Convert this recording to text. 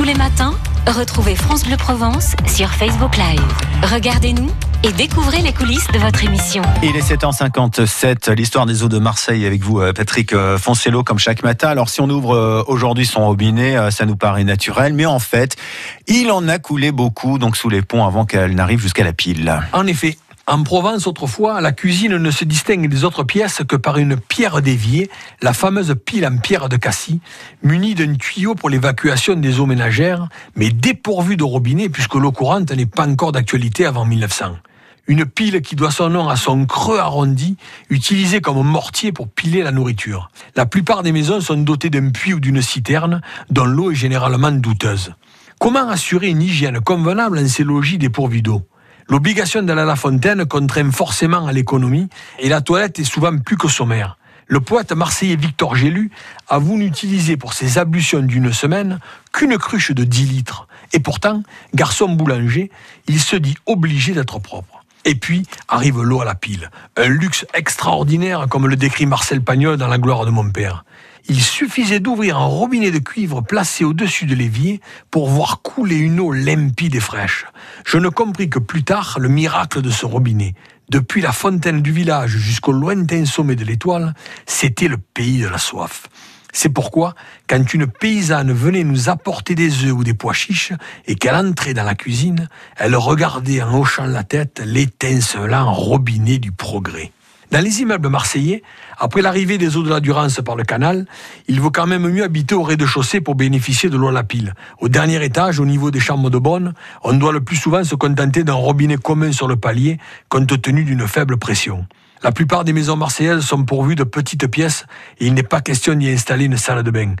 Tous les matins, retrouvez France Bleu Provence sur Facebook Live. Regardez-nous et découvrez les coulisses de votre émission. Il est 7h57, l'histoire des eaux de Marseille avec vous, euh, Patrick euh, Foncello, comme chaque matin. Alors, si on ouvre euh, aujourd'hui son robinet, ça nous paraît naturel, mais en fait, il en a coulé beaucoup, donc sous les ponts, avant qu'elle n'arrive jusqu'à la pile. En effet, en Provence, autrefois, la cuisine ne se distingue des autres pièces que par une pierre déviée, la fameuse pile en pierre de Cassis, munie d'un tuyau pour l'évacuation des eaux ménagères, mais dépourvue de robinet puisque l'eau courante n'est pas encore d'actualité avant 1900. Une pile qui doit son nom à son creux arrondi, utilisé comme mortier pour piler la nourriture. La plupart des maisons sont dotées d'un puits ou d'une citerne, dont l'eau est généralement douteuse. Comment assurer une hygiène convenable en ces logis dépourvus d'eau? L'obligation d'aller à la fontaine contraint forcément à l'économie et la toilette est souvent plus que sommaire. Le poète marseillais Victor Gélu avoue n'utiliser pour ses ablutions d'une semaine qu'une cruche de 10 litres. Et pourtant, garçon boulanger, il se dit obligé d'être propre. Et puis arrive l'eau à la pile, un luxe extraordinaire comme le décrit Marcel Pagnol dans La gloire de mon père il suffisait d'ouvrir un robinet de cuivre placé au-dessus de l'évier pour voir couler une eau limpide et fraîche. Je ne compris que plus tard le miracle de ce robinet. Depuis la fontaine du village jusqu'au lointain sommet de l'étoile, c'était le pays de la soif. C'est pourquoi, quand une paysanne venait nous apporter des œufs ou des pois chiches et qu'elle entrait dans la cuisine, elle regardait en hochant la tête l'étincelant robinet du progrès. Dans les immeubles marseillais, après l'arrivée des eaux de la Durance par le canal, il vaut quand même mieux habiter au rez-de-chaussée pour bénéficier de l'eau à la pile. Au dernier étage, au niveau des chambres de bonne, on doit le plus souvent se contenter d'un robinet commun sur le palier, compte tenu d'une faible pression. La plupart des maisons marseillaises sont pourvues de petites pièces et il n'est pas question d'y installer une salle de bain.